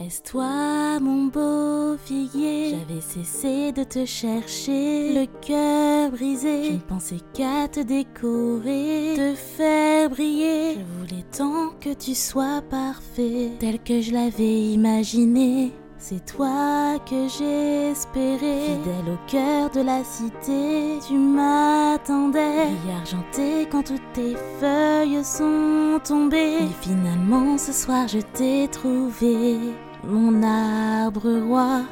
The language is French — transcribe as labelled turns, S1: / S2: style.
S1: Est-ce toi, mon beau figuier? J'avais cessé de te chercher, le cœur brisé. Je ne pensais qu'à te décorer, te faire briller. Je voulais tant que tu sois parfait, tel que je l'avais imaginé. C'est toi que j'espérais, fidèle au cœur de la cité. Tu m'attendais, vie argentée quand toutes tes feuilles sont tombées. Et finalement, ce soir, je t'ai trouvé, mon arbre roi.